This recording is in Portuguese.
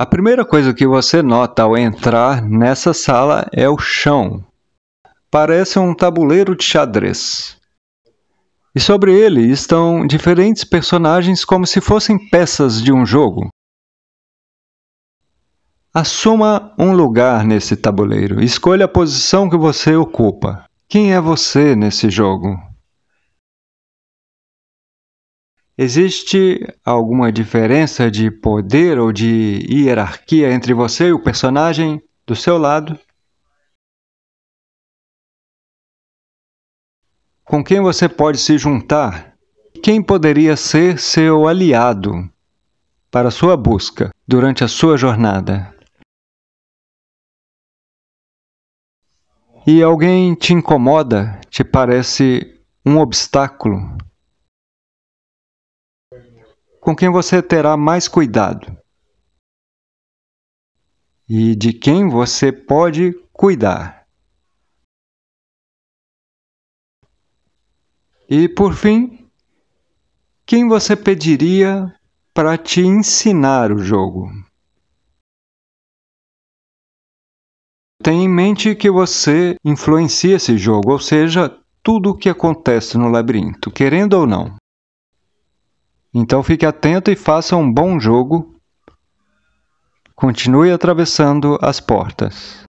A primeira coisa que você nota ao entrar nessa sala é o chão. Parece um tabuleiro de xadrez. E sobre ele estão diferentes personagens como se fossem peças de um jogo. Assuma um lugar nesse tabuleiro. Escolha a posição que você ocupa. Quem é você nesse jogo? Existe alguma diferença de poder ou de hierarquia entre você e o personagem do seu lado? Com quem você pode se juntar? Quem poderia ser seu aliado para sua busca durante a sua jornada? E alguém te incomoda, te parece um obstáculo? Com quem você terá mais cuidado? E de quem você pode cuidar? E por fim, quem você pediria para te ensinar o jogo? Tenha em mente que você influencia esse jogo, ou seja, tudo o que acontece no labirinto, querendo ou não. Então fique atento e faça um bom jogo. Continue atravessando as portas.